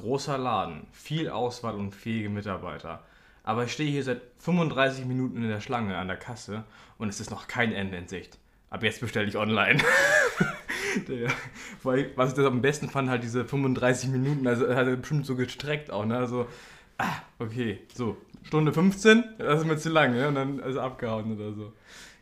großer Laden, viel Auswahl und fähige Mitarbeiter. Aber ich stehe hier seit 35 Minuten in der Schlange an der Kasse und es ist noch kein Ende in Sicht. Ab jetzt bestelle ich online. Weil, was ich das am besten fand, halt diese 35 Minuten, also hat er bestimmt so gestreckt auch, ne? Also, ah, okay, so, Stunde 15, das ist mir zu lang, ne? Und dann ist er abgehauen oder so.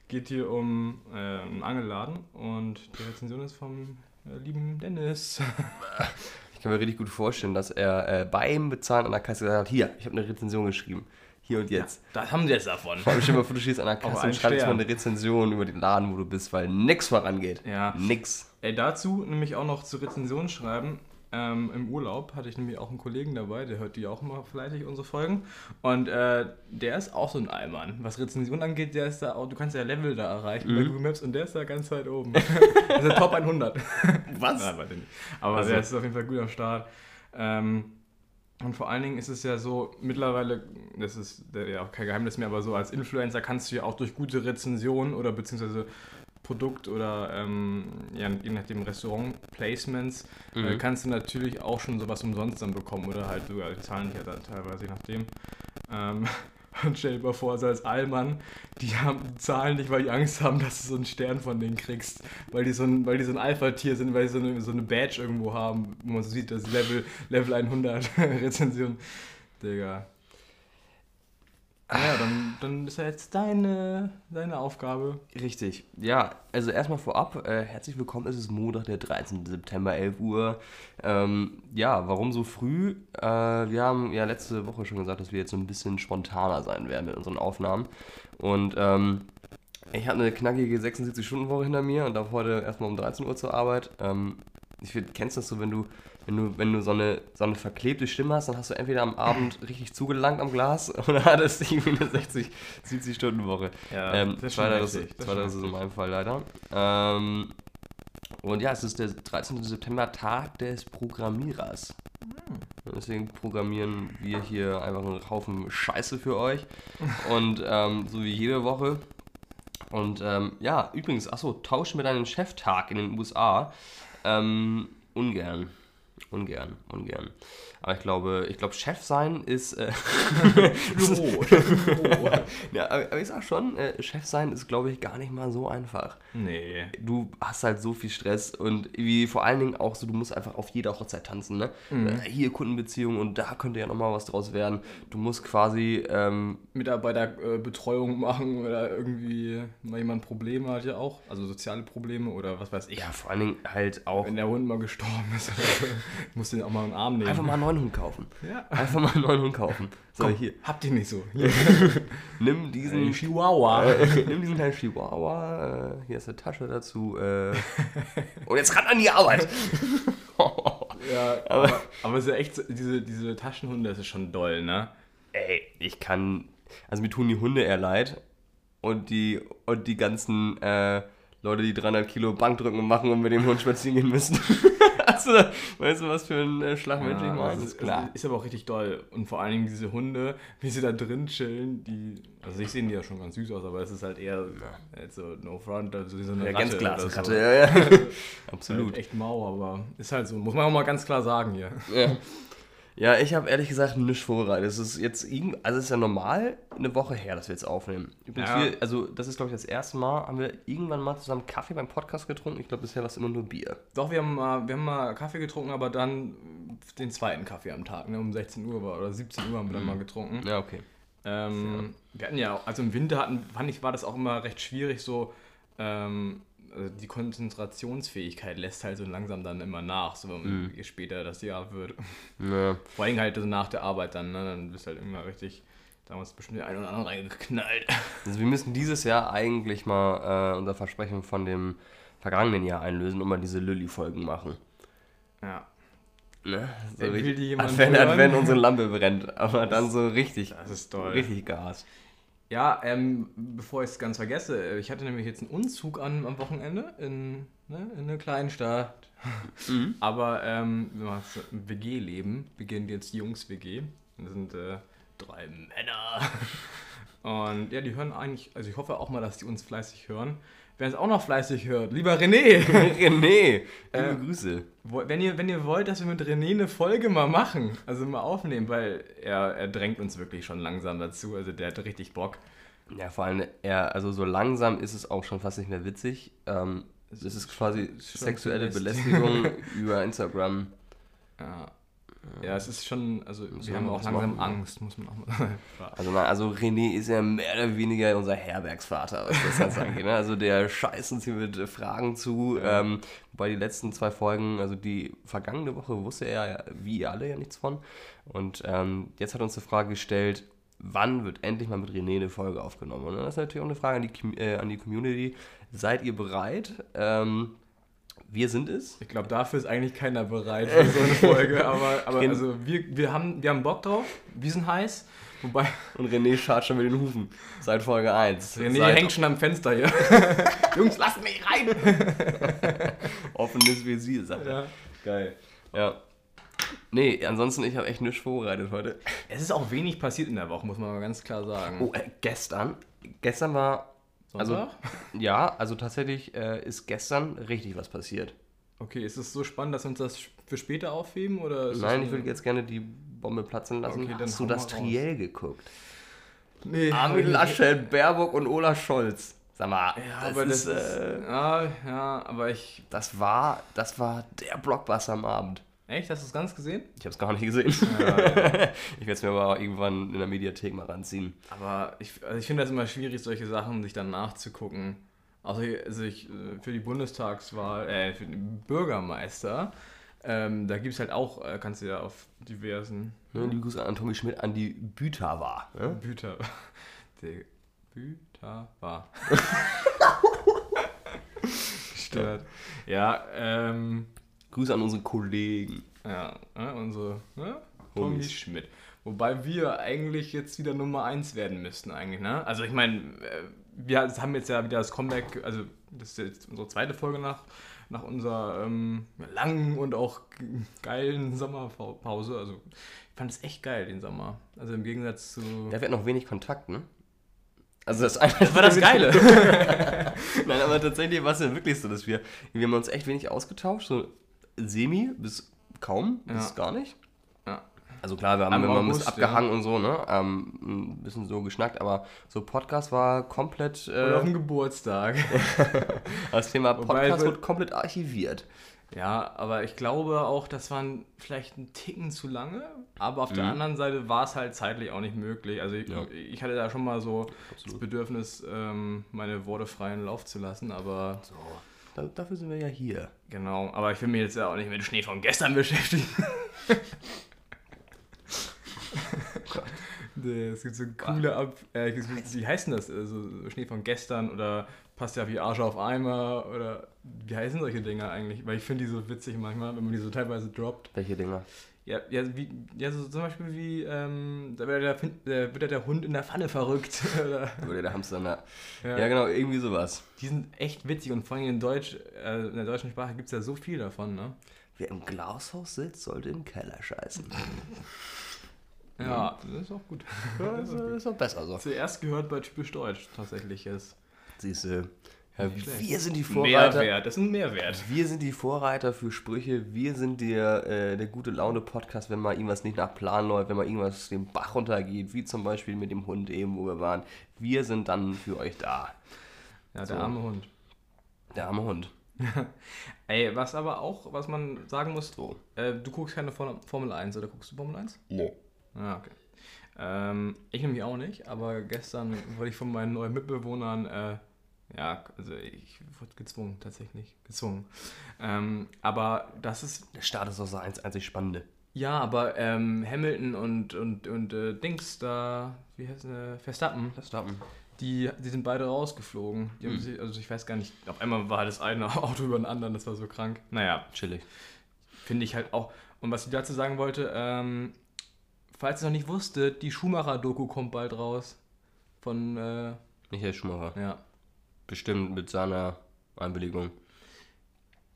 Geht hier um äh, einen Angelladen und die Rezension ist vom äh, lieben Dennis. Ich kann mir richtig gut vorstellen, dass er äh, beim Bezahlen an der Kasse gesagt hat, hier, ich habe eine Rezension geschrieben. Hier und jetzt. Das haben sie jetzt davon. Vor allem stell mal vor, du stehst an der Kasse und schreibst mal eine Rezension über den Laden, wo du bist, weil nix vorangeht. Ja. Nix. Ey, dazu nämlich auch noch zur Rezension schreiben. Ähm, Im Urlaub hatte ich nämlich auch einen Kollegen dabei, der hört die auch immer fleißig, unsere Folgen. Und äh, der ist auch so ein Allmann. Was Rezension angeht, der ist da auch, du kannst ja Level da erreichen bei Google Maps und der ist da ganz weit oben. das ist der Top 100. Was? Ja, warte nicht. Aber Also- der ist auf jeden Fall gut am Start. Ähm, und vor allen Dingen ist es ja so, mittlerweile, das ist ja auch kein Geheimnis mehr, aber so als Influencer kannst du ja auch durch gute Rezensionen oder beziehungsweise Produkt- oder ähm, ja, je nachdem Restaurant-Placements, äh, Mhm. kannst du natürlich auch schon sowas umsonst dann bekommen oder halt sogar, die zahlen ja dann teilweise, je nachdem. Ähm, und stell dir mal vor, also als Allmann, die, haben, die zahlen nicht, weil die Angst haben, dass du so einen Stern von denen kriegst, weil die so ein, weil die so ein Alpha-Tier sind, weil die so eine, so eine Badge irgendwo haben, wo man so sieht, das Level, Level 100 Rezension. Digga. Ja, dann, dann ist ja jetzt deine, deine Aufgabe. Richtig. Ja, also erstmal vorab, äh, herzlich willkommen, es ist Montag, der 13. September, 11 Uhr. Ähm, ja, warum so früh? Äh, wir haben ja letzte Woche schon gesagt, dass wir jetzt so ein bisschen spontaner sein werden mit unseren Aufnahmen. Und ähm, ich habe eine knackige 76-Stunden-Woche hinter mir und darf heute erstmal um 13 Uhr zur Arbeit. Ähm, ich find, kennst das so, wenn du, wenn du, wenn du so eine, so eine verklebte Stimme hast, dann hast du entweder am Abend richtig zugelangt am Glas oder hattest irgendwie eine 60, 70-Stunden-Woche. Ja, Ähm, das ist schon zweiteres, heftig, das ist in meinem Fall leider. Ähm, und ja, es ist der 13. September, Tag des Programmierers. Und Deswegen programmieren wir hier einfach einen Haufen Scheiße für euch. Und ähm, so wie jede Woche. Und ähm, ja, übrigens, achso, Tausch mit deinem Cheftag in den USA. Ähm, ungern. Ungern, ungern. Aber ich glaube, ich glaube, Chef sein ist. Äh, Büro. Büro. ja, aber, ich sag schon, äh, Chef sein ist, glaube ich, gar nicht mal so einfach. nee. Du hast halt so viel Stress und wie vor allen Dingen auch so, du musst einfach auf jeder Hochzeit tanzen, ne? Äh, hier Kundenbeziehung und da könnte ja nochmal was draus werden. Du musst quasi, ähm, Mitarbeiterbetreuung machen oder irgendwie mal jemand Probleme hat ja auch, also soziale Probleme oder was weiß ich. ja, vor allen Dingen halt auch Wenn der Hund mal gestorben ist, musst du den auch mal in den Arm nehmen. einfach mal einen neuen Hund kaufen. Ja. Einfach mal einen neuen Hund kaufen. So, Komm, hier, habt ihr nicht so. Nimm diesen, Chihuahua. äh, nimm diesen kleinen Chihuahua, äh, hier ist eine Tasche dazu, äh, und jetzt ran an die Arbeit. Ja, aber, aber es ist ja echt, so- diese, diese Taschenhunde, das ist schon doll, ne? Ey, ich kann. Also mir tun die Hunde eher leid. Und die, und die ganzen äh, Leute, die 300 Kilo Bankdrücken machen und mit dem Hund spazieren gehen müssen. Also, weißt du, was für ein äh, Schlagmensch ich Ja, meine? das Ist klar. Ist aber auch richtig doll. Und vor allen Dingen diese Hunde, wie sie da drin chillen, die. Also ich sehe die ja schon ganz süß aus, aber es ist halt eher halt so no front, also so eine Ja, Ratte ganz klar. So. Ratte, ja, ja. Absolut. Absolut. echt mau, aber ist halt so. Muss man auch mal ganz klar sagen hier. Ja. Ja, ich habe ehrlich gesagt nichts vorbereitet. Es ist jetzt irgend, also es ist ja normal eine Woche her, dass wir jetzt aufnehmen. Übrigens, Ja. wir, also das ist glaube ich das erste Mal, haben wir irgendwann mal zusammen Kaffee beim Podcast getrunken. Ich glaube, bisher war es immer nur Bier. Doch, wir haben, mal, wir haben mal Kaffee getrunken, aber dann den zweiten Kaffee am Tag, ne? Um 16 Uhr war oder 17 Uhr haben wir dann mal getrunken. Ja, okay. Ähm, wir hatten ja, also im Winter hatten, fand ich, war das auch immer recht schwierig, so ähm, also die Konzentrationsfähigkeit lässt halt so langsam dann immer nach, so je später das Jahr wird. Ja. Vor allem halt so nach der Arbeit dann, ne? Dann bist du halt immer richtig, damals bestimmt der ein oder andere reingeknallt. Also wir müssen dieses Jahr eigentlich mal äh, unser Versprechen von dem vergangenen Jahr einlösen und mal diese Lilly-Folgen machen. Ja. Ne? So Will richtig, die jemand wenn, wenn unsere Lampe brennt, aber dann so richtig, Das ist toll. richtig Gas. Ja, ähm, bevor ich es ganz vergesse, äh, ich hatte nämlich jetzt einen Umzug an, am Wochenende in, ne, in einer kleinen Stadt. Aber ähm, das WG-Leben beginnt jetzt Jungs-WG. Das sind äh, drei Männer. Und ja, die hören eigentlich, also ich hoffe auch mal, dass die uns fleißig hören. Wer es auch noch fleißig hört, lieber René, René, liebe Äh, Grüße. wenn ihr, wenn ihr wollt, dass wir mit René eine Folge mal machen, also mal aufnehmen, weil er, er drängt uns wirklich schon langsam dazu, also der hat richtig Bock. Ja, vor allem, er, also so langsam ist es auch schon fast nicht mehr witzig. Ähm, das ist quasi sexuelle. Belästigung über Instagram. Ja, ja es ist schon, also wir wir haben auch langsam machen. Angst, muss man auch mal Also, na, also René ist ja mehr oder weniger unser Herbergsvater, was das jetzt angeht. Ne? Also der scheißt uns hier mit äh, Fragen zu. Ähm, wobei die letzten zwei Folgen, also die vergangene Woche wusste er ja, wie ihr alle ja nichts von. Und ähm, jetzt hat uns eine Frage gestellt, wann wird endlich mal mit René eine Folge aufgenommen? Und das ist natürlich auch eine Frage an die, äh, an die Community. Seid ihr bereit? Ähm, wir sind es. Ich glaube, dafür ist eigentlich keiner bereit für so eine Folge, aber, aber also wir, wir, haben, wir haben Bock drauf, wir sind heiß, wobei Und René schart schon mit den Hufen. Seit Folge 1. René Seit hängt schon am Fenster hier. Jungs, lasst mich rein! offenes Visier, sagt er. Ja. Geil. Ja. Nee, ansonsten, ich habe echt nichts vorbereitet heute. Es ist auch wenig passiert in der Woche, muss man mal ganz klar sagen. Oh, äh, gestern. Gestern war. Also, Sonntag? ja, also tatsächlich äh, ist gestern richtig was passiert. Okay, ist es so spannend, dass wir uns das für später aufheben? Oder ist Nein, ich würde jetzt gerne die Bombe platzen lassen. Okay, Hast du das. Triell geguckt? Nee, Armin Laschet, Baerbock und Olaf Scholz. Sag mal, Ja, das, aber ist, das ist. äh, ja, ja, aber ich. das war, das war der Blockbuster am Abend. Echt? Hast du es ganz gesehen? Ich habe es gar nicht gesehen. Ja, Ich werde es mir aber irgendwann in der Mediathek mal ranziehen. Aber ich, also ich finde das immer schwierig, solche Sachen sich dann nachzugucken. Also, also ich, äh, für die Bundestagswahl, äh, für den Bürgermeister, ähm, da gibt es halt auch, äh, kannst du ja auf diversen Ne, liebe Grüße an Tommy Schmidt, an die Büter war. Ne? Büter. Der Büter war. Stört. Ja, ähm, Grüße an unsere Kollegen. ja, ne, unsere, ne? Tommy. Schmidt. Wobei wir eigentlich jetzt wieder Nummer 1 werden müssten, eigentlich, ne? Also ich meine, äh, wir haben jetzt ja wieder das Comeback, also das ist jetzt unsere zweite Folge nach, nach unserer ähm, langen und auch geilen Sommerpause. Also ich fand es echt geil, den Sommer. Also im Gegensatz zu. Ja, wir hatten noch wenig Kontakt, ne? Also das, Das war das Geile. Nein, aber tatsächlich war es ja wirklich so, dass wir, wir haben uns echt wenig ausgetauscht, so semi bis kaum, bis Ja. gar nicht. Ja. Also klar, wir haben Am immer ein bisschen abgehangen und so, ne? Ähm, ein bisschen so geschnackt, aber so Podcast war komplett, Oder auf äh, dem Geburtstag. das Thema Podcast wir- wird komplett archiviert. Ja, aber ich glaube auch, das waren vielleicht ein Ticken zu lange. Aber auf der Mhm. anderen Seite war es halt zeitlich auch nicht möglich. Also ich, Ja. ich hatte da schon mal so das Absolut. Bedürfnis, ähm, meine Worte freien Lauf zu lassen. Aber So, dafür sind wir ja hier. genau, aber ich will mich jetzt ja auch nicht mit Schnee von gestern beschäftigen. Es gibt so coole Ab... Äh, wie heißt denn das? Also Schnee von gestern oder passt ja wie Arsch auf Eimer oder wie heißen solche Dinger eigentlich? Weil ich finde die so witzig manchmal, wenn man die so teilweise droppt. Welche Dinger? Ja, ja, wie, ja so zum Beispiel wie, ähm, da wird der, Fin- der, ja der Hund in der Pfanne verrückt. Oder, Oder der Hamster, na. ja. Ja, genau, irgendwie sowas. Die sind echt witzig und vor allem in Deutsch, äh, in der deutschen Sprache gibt es ja so viel davon, ne? Wer im Glashaus sitzt, sollte im Keller scheißen. Ja, das ist auch gut. Das ist doch besser so. Zuerst gehört bei typisch Deutsch tatsächlich ist. Siehst du, ja, wir sind die Vorreiter. Mehrwert, das ist ein Mehrwert. Wir sind die Vorreiter für Sprüche. Wir sind der, äh, der gute Laune-Podcast, wenn mal irgendwas nicht nach Plan läuft, wenn mal irgendwas den Bach runtergeht, wie zum Beispiel mit dem Hund eben, wo wir waren. Wir sind dann für euch da. Ja, der So. arme Hund. Der arme Hund. Ey, was aber auch, was man sagen muss, So. äh, du guckst keine Form- Formel 1, oder guckst du Formel 1? Nee. Ah, okay. Ähm, ich nämlich auch nicht, aber gestern wurde ich von meinen neuen Mitbewohnern, äh, ja, also ich wurde gezwungen, tatsächlich, gezwungen. Ähm, aber das ist, Der Start ist auch so eins einzig Spannende. ja, aber ähm, Hamilton und, und, und äh, Dings da, wie heißt äh, Verstappen, Verstappen. die, die sind beide rausgeflogen. Die haben Hm. sich, also ich weiß gar nicht, auf einmal war das eine Auto über den anderen, das war so krank. Naja, Chillig. finde ich halt auch. Und was ich dazu sagen wollte, ähm, falls ihr noch nicht wusstet, die Schumacher-Doku kommt bald raus. Von, äh, Michael Schumacher. ja. Bestimmt mit seiner Einwilligung.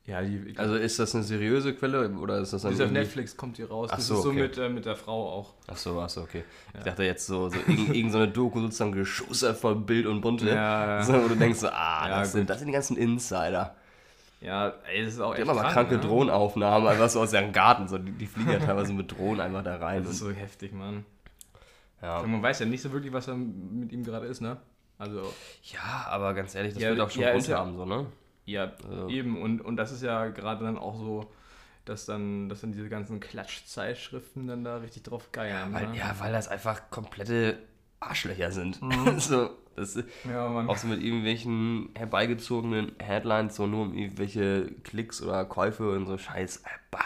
Ja, die, Also ist das eine seriöse Quelle oder ist das dann die ist auf Netflix, kommt die raus. Ach das so, ist so okay. mit, äh, mit der Frau auch. Ach so, ach so, okay. Ich dachte jetzt so, so irgend, irgend so eine Doku sozusagen geschussert voll Bild und Bunte. Ja, ja. So, wo du denkst so, ah, Ja, das, sind, das sind die ganzen Insider. Ja, ey, das ist auch Die echt haben aber krank, kranke ne? Drohnenaufnahmen, einfach so aus deren Garten. So, die, die fliegen ja teilweise mit Drohnen einfach da rein. Das ist so heftig, Mann. ja. Man weiß ja nicht so wirklich, was da mit ihm gerade ist, ne? Also, ja, aber ganz ehrlich, das Ja, wird auch schon ja, Grund ja- haben, so, ne? ja, Also- eben. Und, und das ist ja gerade dann auch so, dass dann, dass dann diese ganzen Klatschzeitschriften dann da richtig drauf geiern. Weil, ne? ja, weil das einfach komplette Arschlöcher sind. so, das ja, Mann. auch so mit irgendwelchen herbeigezogenen Headlines, so nur um irgendwelche Klicks oder Käufe und so Scheiß. Äh, Bah!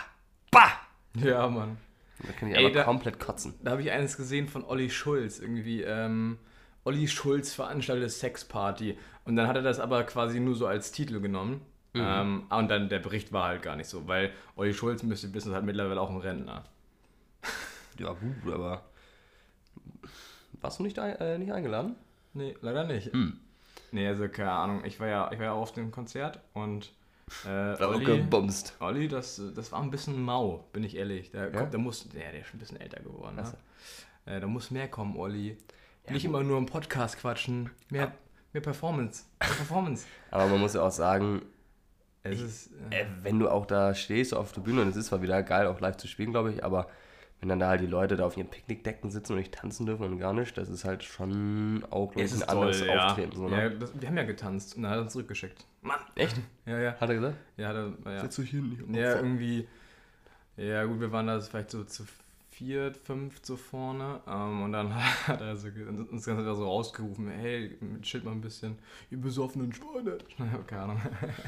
Bah! Ja, Mann. Da kann ich Ey, aber da- komplett kotzen. Da habe ich eines gesehen von Olli Schulz, irgendwie, ähm, Olli Schulz veranstaltet Sexparty. Und dann hat er das aber quasi nur so als Titel genommen. Mhm. Ähm, und dann der Bericht war halt gar nicht so, weil Olli Schulz, müsst ihr wissen, ist halt mittlerweile auch ein Rentner. Ja, gut, aber. Warst du nicht, ein, äh, nicht eingeladen? Nee, leider nicht. Hm. Nee, also keine Ahnung. Ich war ja, ich war ja auch auf dem Konzert und äh, Olli, gebumst. Olli das, das war ein bisschen mau, bin ich ehrlich. Der, Ja? kommt, der muss, der, der ist schon ein bisschen älter geworden. Ne? Äh, da muss mehr kommen, Olli. Ja, Nicht immer nur im Podcast quatschen. Mehr, mehr Performance. Mehr Performance. Aber man muss ja auch sagen, Es ist. Äh, äh, wenn du auch da stehst auf der Bühne, und es ist zwar wieder geil, auch live zu spielen, glaube ich, aber wenn dann da halt die Leute da auf ihren Picknickdecken sitzen und nicht tanzen dürfen und gar nicht, das ist halt schon auch, ich, ein anderes toll, ja. Auftreten. So, ne? ja das, wir haben ja getanzt und dann hat er uns zurückgeschickt. Mann! Echt? Ja, ja. Hat er gesagt? Ja, da, ja. Setz dich hin. ich Ja, irgendwie. Ja, gut, wir waren da vielleicht so zu viert, fünft so vorne. Ähm, und dann hat er so, uns ganz so rausgerufen: Hey, chillt mal ein bisschen. Ihr besoffenen Schweine. Keine Ahnung.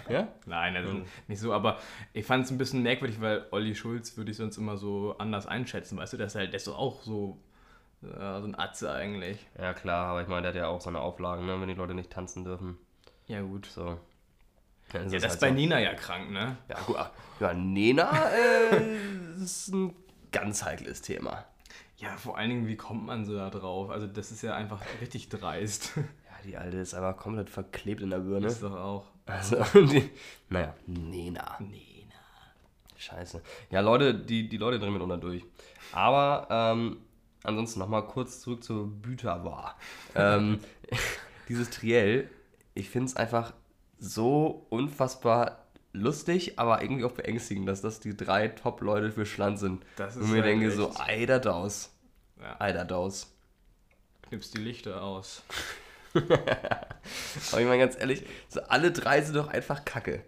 Ja? Nein, also Mhm. nicht so, aber ich fand es ein bisschen merkwürdig, weil Olli Schulz würde ich sonst immer so anders einschätzen, weißt du, der ist halt, der ist auch so, äh, so ein Atze eigentlich. Ja, klar, aber ich meine, der hat ja auch seine Auflagen, ne, wenn die Leute nicht tanzen dürfen. Ja, gut. So. Ja, das ist halt bei so. Nina ja krank, ne? Ja, gut. ah, Ja, Nena äh, ist ein ganz heikles Thema. Ja, vor allen Dingen, wie kommt man so da drauf? Also, das ist ja einfach richtig dreist. Ja, die Alte ist aber komplett verklebt in der Birne. Ist doch auch. Also, die, naja, Nena. Nina. Scheiße. Ja, Leute, die, die Leute drehen mit unter durch. Aber ähm, ansonsten nochmal kurz zurück zur Büterwar. ähm, dieses Triell, ich finde es einfach so unfassbar lustig, aber irgendwie auch beängstigend, dass das die drei Top-Leute für Schland sind. Das ist Und mir halt denke echt- so, eider daus. Ja, Eider daus. knippst die Lichter aus. Aber ich meine ganz ehrlich, so alle drei sind doch einfach Kacke.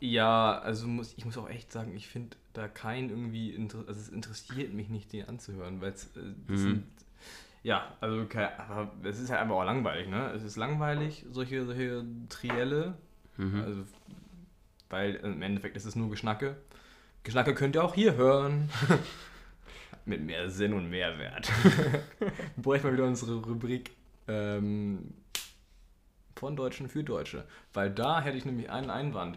Ja, also muss, ich muss auch echt sagen, ich finde da kein irgendwie, also es interessiert mich nicht, den anzuhören, weil es äh, Mhm. sind, ja, also kein, aber es ist halt einfach auch langweilig, ne? Es ist langweilig, solche, solche Trielle, Mhm. also, weil im Endeffekt ist es nur Geschnacke. Geschnacke könnt ihr auch hier hören. Mit mehr Sinn und Mehrwert. Wir bräuchten mal wieder unsere Rubrik ähm, von Deutschen für Deutsche. Weil da hätte ich nämlich einen Einwand.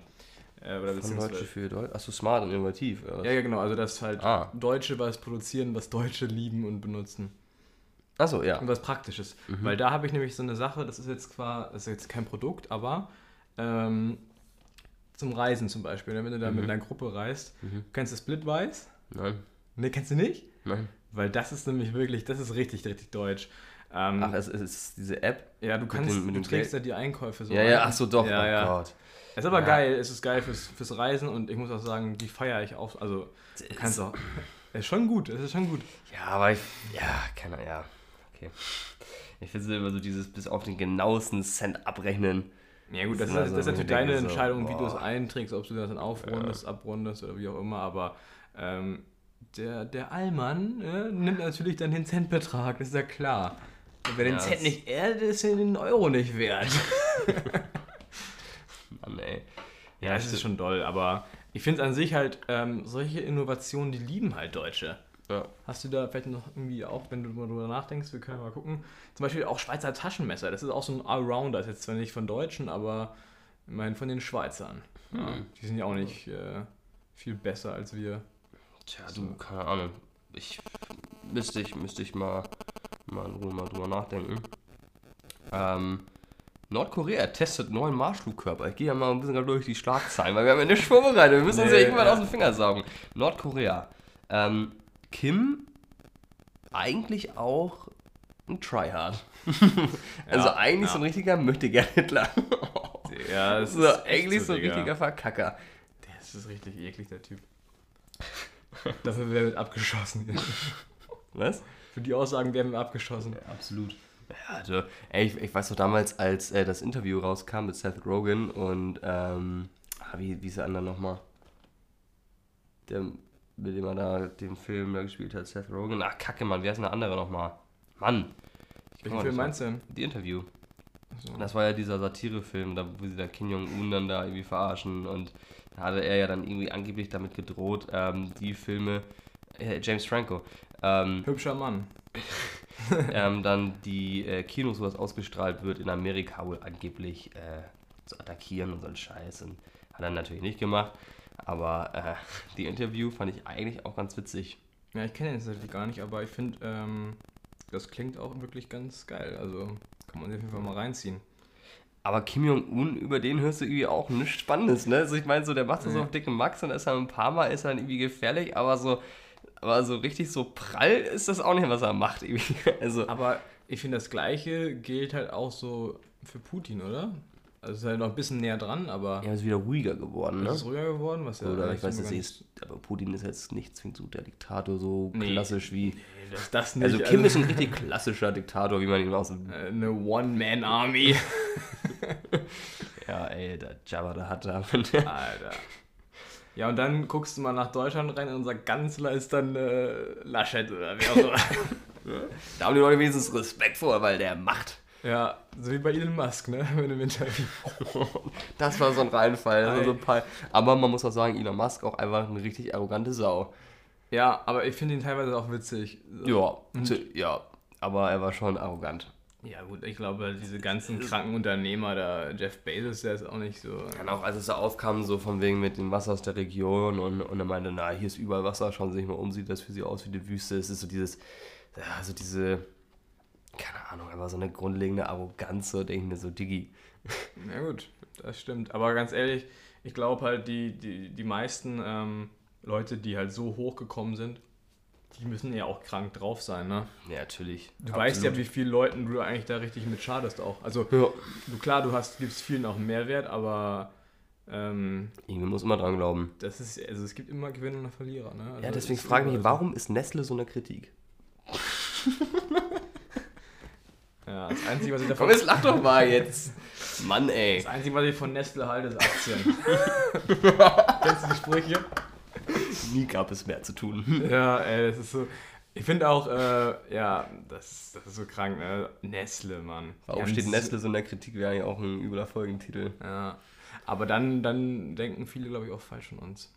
Äh, oder Von Deutsche für Deutsche. Achso, smart und innovativ. Ja, ja, genau. Also, dass halt Ah. Deutsche was produzieren, was Deutsche lieben und benutzen. Achso, ja. Und was Praktisches. Weil da habe ich nämlich so eine Sache, das ist jetzt zwar, das ist jetzt kein Produkt, aber ähm, zum Reisen zum Beispiel. ne? Wenn du da mit einer Gruppe reist, kennst du Splitwise? Nein, Ne, kennst du nicht? nein. Weil das ist nämlich wirklich, das ist richtig, richtig deutsch. Ähm, Ach, es ist diese App. ja, du kannst, mit du dem trägst Geld? ja die Einkäufe so Ja, ein. ja, ach so, doch. Ja, oh ja. Gott. Ist aber Ja. geil, es ist geil fürs, fürs Reisen und ich muss auch sagen, die feiere ich auch. Also, du kannst auch. Ist schon gut, es ist schon gut. Ja, aber ich. Ja, keine Ahnung, ja. Okay. Ich finde immer so dieses bis auf den genauesten Cent abrechnen. Ja gut, das, Das ist, das ist also, natürlich deine denke so, Entscheidung, wie du es einträgst, ob du das dann aufrundest, abrundest oder wie auch immer, aber ähm, der, der Allmann äh, nimmt natürlich dann den Centbetrag, das ist ja klar. Und wer den Ja, Cent nicht ehrt, ist ja den Euro nicht wert. Mann, ey. Ja, es ist schon doll, aber ich finde es an sich halt, ähm, solche Innovationen, die lieben halt Deutsche. Ja. Hast du da vielleicht noch irgendwie auch, wenn du mal drüber nachdenkst, wir können mal gucken, zum Beispiel auch Schweizer Taschenmesser, das ist auch so ein Allrounder, ist jetzt zwar nicht von Deutschen, aber ich meine von den Schweizern. Ja, Hm. die sind ja auch nicht äh, viel besser als wir. Tja, du, keine Ahnung. Ich müsste ich, müsste ich mal, mal in Ruhe mal drüber nachdenken. Ähm, Nordkorea testet neuen Marschflugkörper. Ich gehe ja mal ein bisschen durch die Schlagzeilen, weil wir haben ja nicht vorbereitet. Wir müssen uns ja Nee, irgendwann ja. aus den Fingern saugen. Nordkorea. Ähm, Kim eigentlich auch ein Tryhard. also Ja, eigentlich ja. so ein richtiger Möchtegern-Hitler. Ja, das so, eigentlich so ein richtiger Verkacker. Das ist richtig eklig, der Typ. Dafür werden wir abgeschossen. Was? Für die Aussagen werden wir abgeschossen. absolut. Ja, also, ey, ich, ich weiß doch damals, als äh, das Interview rauskam mit Seth Rogen und, ähm, ah, wie, wie ist der andere nochmal? Der, mit dem er da den Film da gespielt hat, Seth Rogen. Ach, kacke, Mann, wer ist denn der andere nochmal? Mann. Welchen Film meinst du denn? Die Interview. Achso. Das war ja dieser Satirefilm, da, wo sie da Kim Jong-un dann da irgendwie verarschen und da hatte er ja dann irgendwie angeblich damit gedroht, ähm, die Filme, äh, James Franco, ähm, Hübscher Mann. ähm, dann die äh, Kinos, wo das ausgestrahlt wird, in Amerika wohl angeblich äh, zu attackieren und so ein Scheiß. Und hat er natürlich nicht gemacht. Aber äh, die Interview fand ich eigentlich auch ganz witzig. Ja, ich kenne den tatsächlich gar nicht, aber ich finde, ähm, das klingt auch wirklich ganz geil. Also kann man sich auf jeden Fall mal reinziehen. Aber Kim Jong-un, über den hörst du irgendwie auch nichts Spannendes, ne? Also ich meine, so der macht das Nee. auf dicken Max und ist dann ein paar Mal ist er dann irgendwie gefährlich, aber so, aber so richtig so prall ist das auch nicht, was er macht. Irgendwie. Also, Aber ich finde, das Gleiche gilt halt auch so für Putin, oder? Also ist halt noch ein bisschen näher dran, aber er ist wieder ruhiger geworden, ne? ist es ruhiger geworden, was ja Oder ich weiß es nicht, aber Putin ist jetzt nicht zwingend so der Diktator, so Nee. klassisch wie. Nee, das, das nicht. Also Kim ist ein richtig klassischer Diktator, wie man ihn aus dem. äh, eine One-Man-Army. Ja, ey, der Jabba der hat da. Alter. Ja, und dann guckst du mal nach Deutschland rein und unser Kanzler ist dann äh, Laschet oder wer auch immer. da haben die Leute wenigstens Respekt vor, weil der macht. Ja, so wie bei Elon Musk, ne? In einem Interview. Das war so ein Reinfall. Das war so Ei. ein paar, aber man muss auch sagen, Elon Musk auch einfach eine richtig arrogante Sau. Ja, aber ich finde ihn teilweise auch witzig. Ja, zu- ja, aber er war schon arrogant. Ja, gut, ich glaube, diese ganzen kranken Unternehmer da, Jeff Bezos, der ist auch nicht so. Dann auch als es da aufkam, so von wegen mit dem Wasser aus der Region und, und er meinte, na, hier ist überall Wasser, schauen Sie sich mal um, sieht das für Sie aus wie die Wüste. Es ist so dieses, ja, so diese, aber so eine grundlegende Arroganz, so denke ich mir so, Diggi. Ja, gut, das stimmt. Aber ganz ehrlich, ich glaube halt, die, die, die meisten ähm, Leute, die halt so hochgekommen sind, die müssen ja auch krank drauf sein, ne? Ja, natürlich. Du weißt ja, wie vielen Leuten du eigentlich da richtig mit schadest auch. Also, Ja. du klar, du hast, gibst vielen auch einen Mehrwert, aber ähm, Irgendwie muss immer dran glauben. das ist, also es gibt immer Gewinner und Verlierer, ne? Also Ja, deswegen frage ich mich, warum ist Nestle so eine Kritik? Ja, das Einzige, was ich davon, Komm, jetzt lach doch mal jetzt. Mann, ey. das Einzige, was ich von Nestle halte, ist Aktien. Kennst du die Sprüche? Nie gab es mehr zu tun. Ja, ey, das ist so. Ich finde auch, äh, ja, das, das ist so krank, ne? Nestle, Mann. Warum haben steht Nestle so in der Kritik? Wäre ja auch ein übler Folgentitel. Ja. Aber dann, dann denken viele, glaube ich, auch falsch von uns.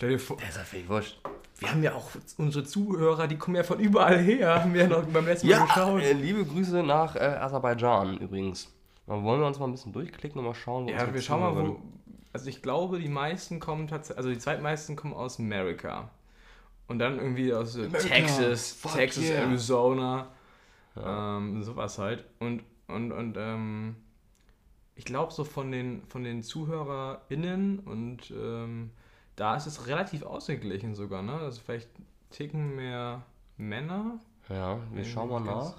Stell dir vor, Der ist ja völlig wurscht. wir haben ja auch unsere Zuhörer, die kommen ja von überall her, haben wir ja noch beim letzten Mal Ja, geschaut. äh, liebe Grüße nach äh, Aserbaidschan übrigens. Dann wollen wir uns mal ein bisschen durchklicken und mal schauen, wo Ja, wir schauen mal, wo. Also ich glaube, die meisten kommen tatsächlich, also die zweitmeisten kommen aus Amerika. Und dann irgendwie aus äh, Texas, fuck Texas, yeah. Arizona, ähm, sowas halt. Und, und, und ähm, ich glaube so von den, von den ZuhörerInnen und ähm, da ist es relativ ausgeglichen sogar, ne? Also vielleicht ticken mehr Männer. Ja, wir schauen mal nach.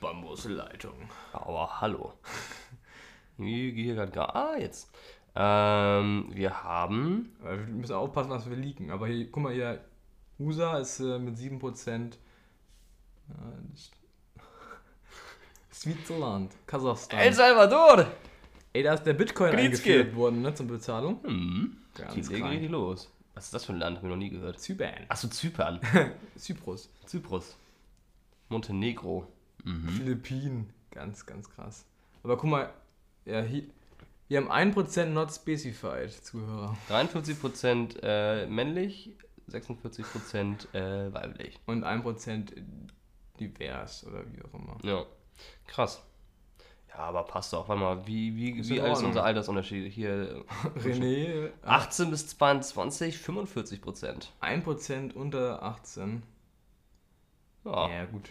Bambusleitung. Aber hallo. Ich gehe hier gerade gar. Ah, jetzt. Ähm, wir haben. Wir müssen aufpassen, dass wir leaken. Aber hier, guck mal hier, USA ist äh, mit 7%. Äh, das- Switzerland, Kasachstan. El Salvador! Ey, da ist der Bitcoin Grüßke. eingeführt worden, ne, zur Bezahlung. Hm. Ganz Geht richtig los. Was ist das für ein Land? Hab ich noch nie gehört. Zypern. Achso, Zypern. Zyprus. Zyprus. Montenegro. Mhm. Philippinen. Ganz, ganz krass. Aber guck mal, ja, hier, hier haben 1% not specified Zuhörer. 43% äh, männlich, 46% äh, weiblich. Und 1% divers oder wie auch immer. Ja, krass. Ja, aber passt doch. Warte mal, wie, wie, Ist wie alt ist unser Altersunterschied? Hier René, 18 bis 22, 45 Prozent. 1% unter 18. Ja, Ja, gut.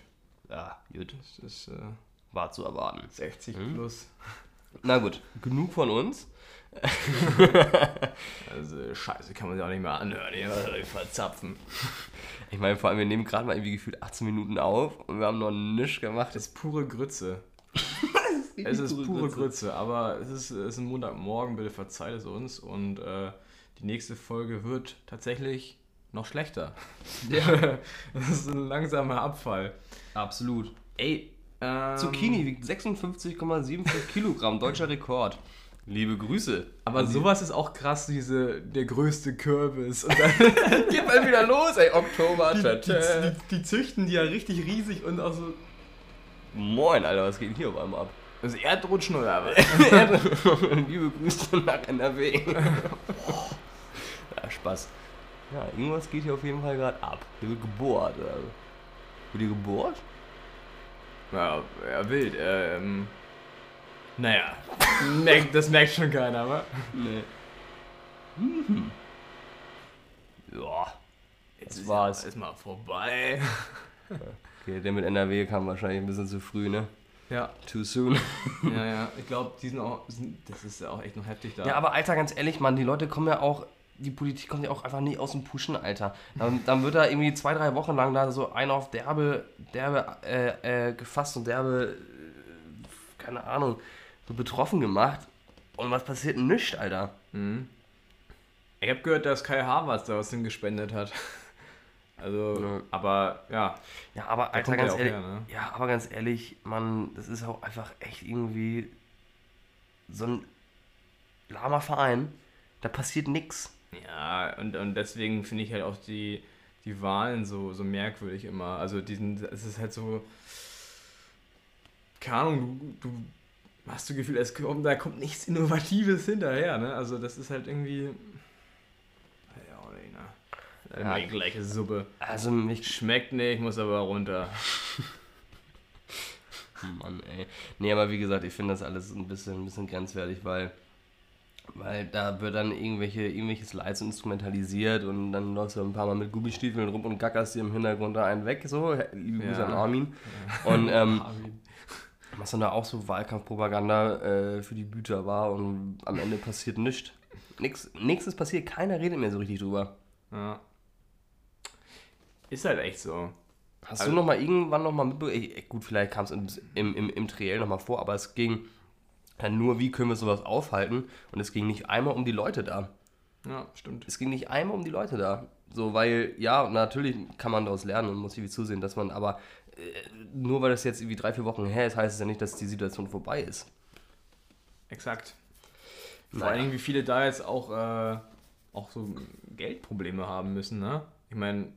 ja, gut. Das ist äh, war zu erwarten. 60 plus. Na gut, genug von uns. Also scheiße, kann man sich auch nicht mehr anhören. Die verzapfen. Ich meine, vor allem, wir nehmen gerade mal irgendwie gefühlt 18 Minuten auf und wir haben noch nichts gemacht. Das ist pure Grütze. es ist pure Grütze, aber es ist, es ist ein Montagmorgen, bitte verzeiht es uns. Und äh, die nächste Folge wird tatsächlich noch schlechter. Ja. das ist ein langsamer Abfall. Absolut. Ey, ähm, Zucchini wiegt 56,75 Kilogramm, deutscher Rekord. Liebe Grüße. Aber sowas ist auch krass, diese, der größte Kürbis. Und dann Geht mal wieder los, ey, Oktober. die, die, die, die züchten die ja richtig riesig und auch so. Moin, Alter, was geht denn hier auf einmal ab? Das Erdrutschen oder was? Liebe Grüße nach NRW. ja, Spaß. Ja, irgendwas geht hier auf jeden Fall gerade ab. Hier wird gebohrt. Oder? Wird hier gebohrt? Ja, ja wild. Ähm, naja, merkt, das merkt schon keiner, aber. Nee. Mhm. Ja. Jetzt Das ist war's. Ja, ist mal vorbei. Okay, der mit NRW kam wahrscheinlich ein bisschen zu früh, ne? Ja, Too soon. ja, ja. Ich glaube, die sind auch. Sind, das ist ja auch echt noch heftig da. Ja, aber Alter, ganz ehrlich, Mann, die Leute kommen ja auch, die Politik kommt ja auch einfach nie aus dem Pushen, Alter. Dann, dann wird da irgendwie zwei, drei Wochen lang da so einer auf derbe, derbe äh, äh, gefasst und derbe, äh, keine Ahnung, so betroffen gemacht. Und was passiert? Nichts, Alter. Mhm. Ich habe gehört, dass Kai Havertz da was hingespendet hat. Also, Ja. aber ja. Ja, aber Alter, er ganz ehrlich, her, ne? ja, aber ganz ehrlich, Mann, das ist auch einfach echt irgendwie so ein lahmer Verein. Da passiert nix. Ja, und, und deswegen finde ich halt auch die, die Wahlen so, so merkwürdig immer. Also diesen, es ist halt so, keine Ahnung, du, du hast das Gefühl, es kommt, da kommt nichts Innovatives hinterher, ne? Also das ist halt irgendwie, ja, auch nicht, ne? Immer Ja. die gleiche Suppe. Also mich Schmeckt nicht, muss aber runter. Mann, ey. Nee, aber wie gesagt, ich finde das alles ein bisschen, ein bisschen grenzwertig, weil, weil da wird dann irgendwelche, irgendwelches Leid so instrumentalisiert und dann läufst du ein paar Mal mit Gummistiefeln rum und gackerst dir im Hintergrund da einen weg, so. Liebe Grüße Ja. an Armin. Und ähm, Armin. was dann da auch so Wahlkampfpropaganda äh, für die Büter war und am Ende passiert nichts. Nix, nichts ist passiert, keiner redet mehr so richtig drüber. Ja. Ist halt echt so. Hast Also- du noch mal irgendwann noch mal mitbekommen? Gut, vielleicht kam es im, im, im, im Triell noch mal vor, aber es ging dann nur, wie können wir sowas aufhalten? Und es ging nicht einmal um die Leute da. Ja, stimmt. Es ging nicht einmal um die Leute da. So, weil, ja, natürlich kann man daraus lernen und muss irgendwie zusehen, dass man, aber äh, nur weil das jetzt irgendwie drei, vier Wochen her ist, heißt es ja nicht, dass die Situation vorbei ist. Exakt. Vor Naja. allen Dingen, wie viele da jetzt auch, äh, auch so Geldprobleme haben müssen, ne? Ich meine,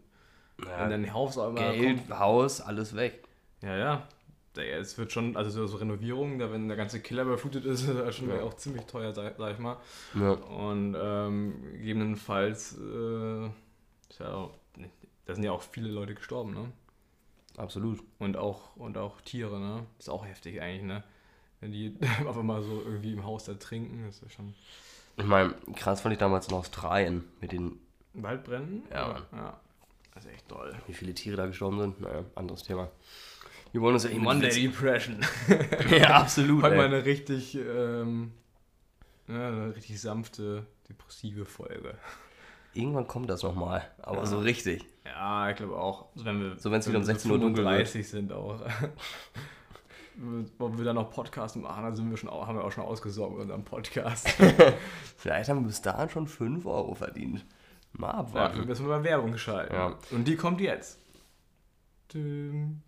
wenn dein Haus auch immer Geld, Haus, alles weg. Ja, ja. Es wird schon, also so, Renovierungen, da wenn der ganze Keller überflutet ist, ist das schon Ja. auch ziemlich teuer, sag, sag ich mal. Ja. Und ähm, gegebenenfalls, äh, ja da sind ja auch viele Leute gestorben, ne? Absolut. Und auch, und auch Tiere, ne? Ist auch heftig eigentlich, ne? Wenn die auf einmal so irgendwie im Haus da trinken, ist ja schon. Ich meine, krass fand ich damals in Australien mit den, Waldbränden? Ja? Mann. Ja. Das ist echt toll. wie viele Tiere da gestorben sind. Naja, anderes Thema. Wir wollen uns ja mit Monday Witz- Depression. Ja, absolut. Heute mal eine richtig, ähm, eine richtig sanfte, depressive Folge. Irgendwann kommt das nochmal, aber Ja. so richtig. Ja, ich glaube auch. Also wenn wir, So, wenn's wieder um wir 16 Uhr dunkel wird. 35 sind auch. Wollen wir dann noch Podcast machen, dann sind wir schon, haben wir auch schon ausgesorgt mit unserem Podcast. Vielleicht haben wir bis dahin schon 5 Euro verdient. Mal Ja, abwarten. wir müssen mal Werbung schalten. Ja. Und die kommt jetzt. Düm.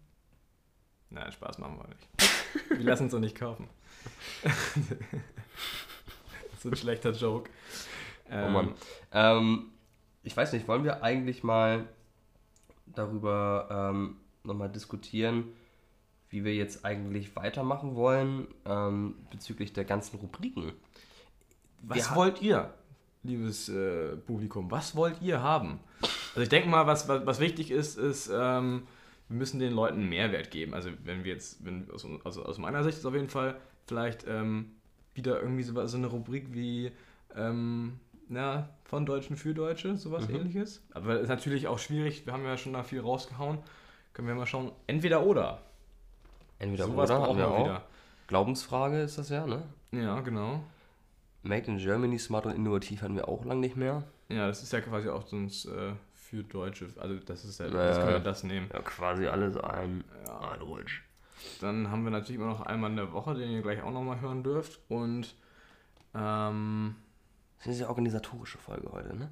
Nein, Spaß machen wir nicht. Wir lassen uns doch nicht kaufen. so ein schlechter Joke. oh Mann. Ähm, ich weiß nicht, wollen wir eigentlich mal darüber ähm, nochmal diskutieren, wie wir jetzt eigentlich weitermachen wollen ähm, bezüglich der ganzen Rubriken? Was Wir- wollt ihr, liebes äh, Publikum? Was wollt ihr haben? Also ich denke mal, was, was, was wichtig ist, ist, ähm, wir müssen den Leuten Mehrwert geben. Also wenn wir jetzt, wenn, aus, also aus meiner Sicht ist auf jeden Fall vielleicht ähm, wieder irgendwie so, so eine Rubrik wie ähm, na, von Deutschen für Deutsche, sowas Mhm. ähnliches. Aber ist natürlich auch schwierig, wir haben ja schon da viel rausgehauen. Können wir mal schauen, entweder oder. Entweder Sowas oder, wir wir auch. wieder. Glaubensfrage ist das ja, ne? Ja, genau. Made in Germany, smart und innovativ hatten wir auch lang nicht mehr. Ja, das ist ja quasi auch sonst äh, für Deutsche. Also das ist ja, das können wir das nehmen. Ja, quasi alles ein. Ja. Deutsch. Dann haben wir natürlich immer noch einmal in der Woche, den ihr gleich auch nochmal hören dürft. Und ähm, Das ist ja organisatorische Folge heute, ne?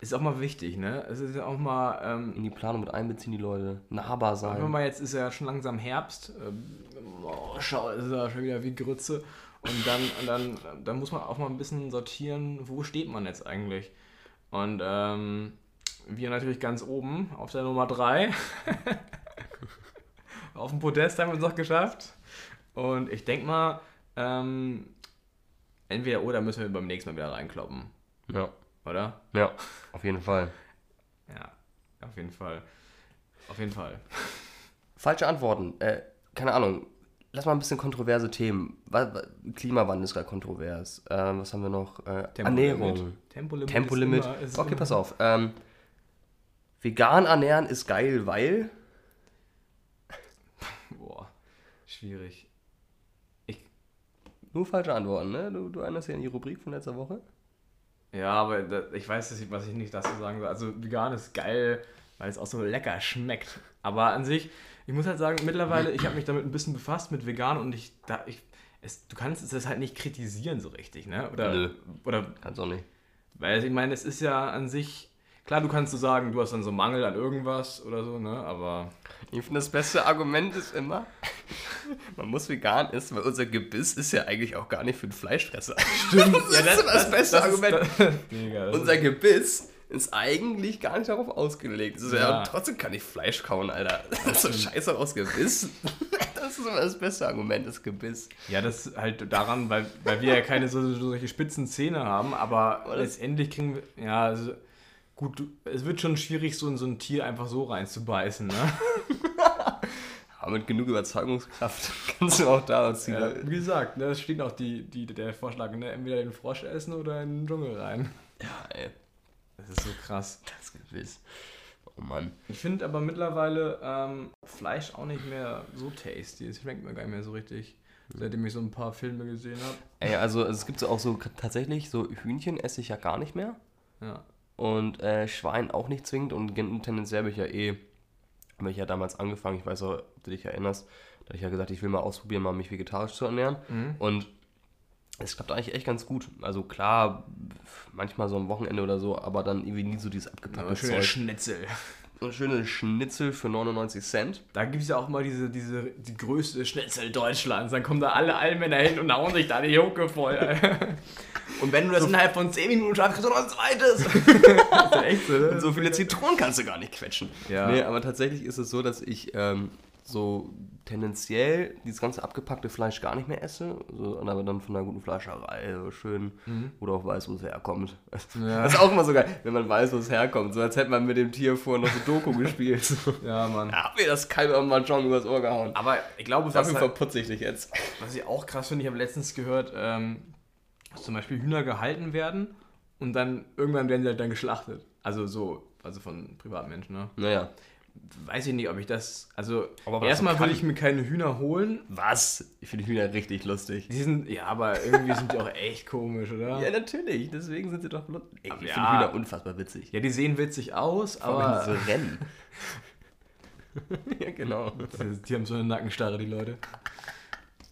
ist auch mal wichtig, ne? Es ist ja auch mal, ähm, In die Planung mit einbeziehen die Leute. Nahbar sagen wir sein. mal, jetzt ist ja schon langsam Herbst. Ähm, oh, schau, es ist ja schon wieder wie Grütze. Und dann, und dann, dann muss man auch mal ein bisschen sortieren, wo steht man jetzt eigentlich. Und ähm, wir natürlich ganz oben auf der Nummer 3. auf dem Podest haben wir es noch geschafft. Und ich denke mal, ähm, entweder oder müssen wir beim nächsten Mal wieder reinkloppen, Ja. oder? Ja, auf jeden Fall. Ja, auf jeden Fall. Auf jeden Fall. Falsche Antworten. Äh, keine Ahnung. Lass mal ein bisschen kontroverse Themen. Wa- wa- Klimawandel ist gerade kontrovers. Ähm, was haben wir noch? Äh, Ernährung. Tempolimit. Tempolimit. Ist immer, ist okay, immer- pass auf. Ähm, vegan ernähren ist geil, weil. Boah, schwierig. Nur falsche Antworten, ne? Du, du erinnerst dich an die Rubrik von letzter Woche? Ja, aber da, ich weiß, ich, was ich nicht dazu sagen soll. Also vegan ist geil, weil es auch so lecker schmeckt. Aber an sich, ich muss halt sagen, mittlerweile, ich habe mich damit ein bisschen befasst mit vegan und ich, da, ich es, du kannst es halt nicht kritisieren so richtig, ne? Oder, Nö. oder Kannst auch nicht. weil ich meine, es ist ja an sich, klar, du kannst so sagen, du hast dann so Mangel an irgendwas oder so, ne? Aber Ich finde, das beste Argument ist immer, man muss vegan essen, weil unser Gebiss ist ja eigentlich auch gar nicht für den Fleischfresser. stimmt. Das ist immer das beste Argument. Ist, das Unser Gebiss ist eigentlich gar nicht darauf ausgelegt. Das ist ja. Und trotzdem kann ich Fleisch kauen, Alter. Das ist so scheiße aus Gebiss. Das ist immer das beste Argument, das Gebiss. Ja, das ist halt daran, weil, weil wir ja keine so, so solche spitzen Zähne haben, aber Aber das- letztendlich kriegen wir, ja, also, gut, es wird schon schwierig, so in so ein Tier einfach so reinzubeißen, ne? Aber mit genug Überzeugungskraft kannst du auch da ziehen. Ja, wie gesagt, ne, es steht auch die, die, der Vorschlag, ne, entweder den Frosch essen oder in den Dschungel rein. Ja, ey, Das ist so krass. das Gebiss. Oh Mann. Ich finde aber mittlerweile ähm, Fleisch auch nicht mehr so tasty. Es schmeckt mir gar nicht mehr so richtig, seitdem ich so ein paar Filme gesehen habe. Ey, also es gibt so auch so tatsächlich, so Hühnchen esse ich ja gar nicht mehr. Ja. Und äh, Schwein auch nicht zwingend und tendenziell habe ich ja eh, habe ich ja damals angefangen, ich weiß auch, ob du dich erinnerst, da habe ich ja gesagt, ich will mal ausprobieren, mal mich vegetarisch zu ernähren. Mhm. Und es klappt eigentlich echt ganz gut. Also klar, manchmal so am Wochenende oder so, aber dann irgendwie nie so dieses abgepackte schöner Zeug. Schnitzel. So ein schönes Schnitzel für 99 Cent. Da gibt es ja auch mal diese, diese, die größte Schnitzel Deutschlands. Dann kommen da alle Allmänner hin und hauen sich da die Hucke voll. und wenn du das innerhalb von 10 Minuten schaffst, kriegst du noch ein zweites. das ist echt so, ne? Und so viele Zitronen kannst du gar nicht quetschen. Ja. Nee, aber tatsächlich ist es so, dass ich ähm, so tendenziell dieses ganze abgepackte Fleisch gar nicht mehr esse, so, aber dann von einer guten Fleischerei so schön, wo du auch weißt, wo es herkommt. Mhm. Ja. Das ist auch immer so geil, wenn man weiß, wo es herkommt. So als hätte man mit dem Tier vorher noch so Doku gespielt. So. Ja, Mann. Ja, hab mir das Kalb am Mahjong übers Ohr gehauen. Aber ich glaube, was, Dafür halt, verputze ich dich jetzt. was ich auch krass finde, ich habe letztens gehört, ähm, dass zum Beispiel Hühner gehalten werden und dann irgendwann werden sie halt dann geschlachtet. Also so, also von Privatmenschen, ne? Naja. Weiß ich nicht, ob ich das. Also, erstmal kann- ich mir keine Hühner holen. Was? Ich finde Hühner richtig lustig. Die sind, ja, aber irgendwie sind die auch echt komisch, oder? Ja, natürlich. Deswegen sind sie doch lustig. Ich Aber finde ja. Hühner unfassbar witzig. Ja, die sehen witzig aus, Aber aber so rennen. ja, genau. die, die haben so eine Nackenstarre, die Leute.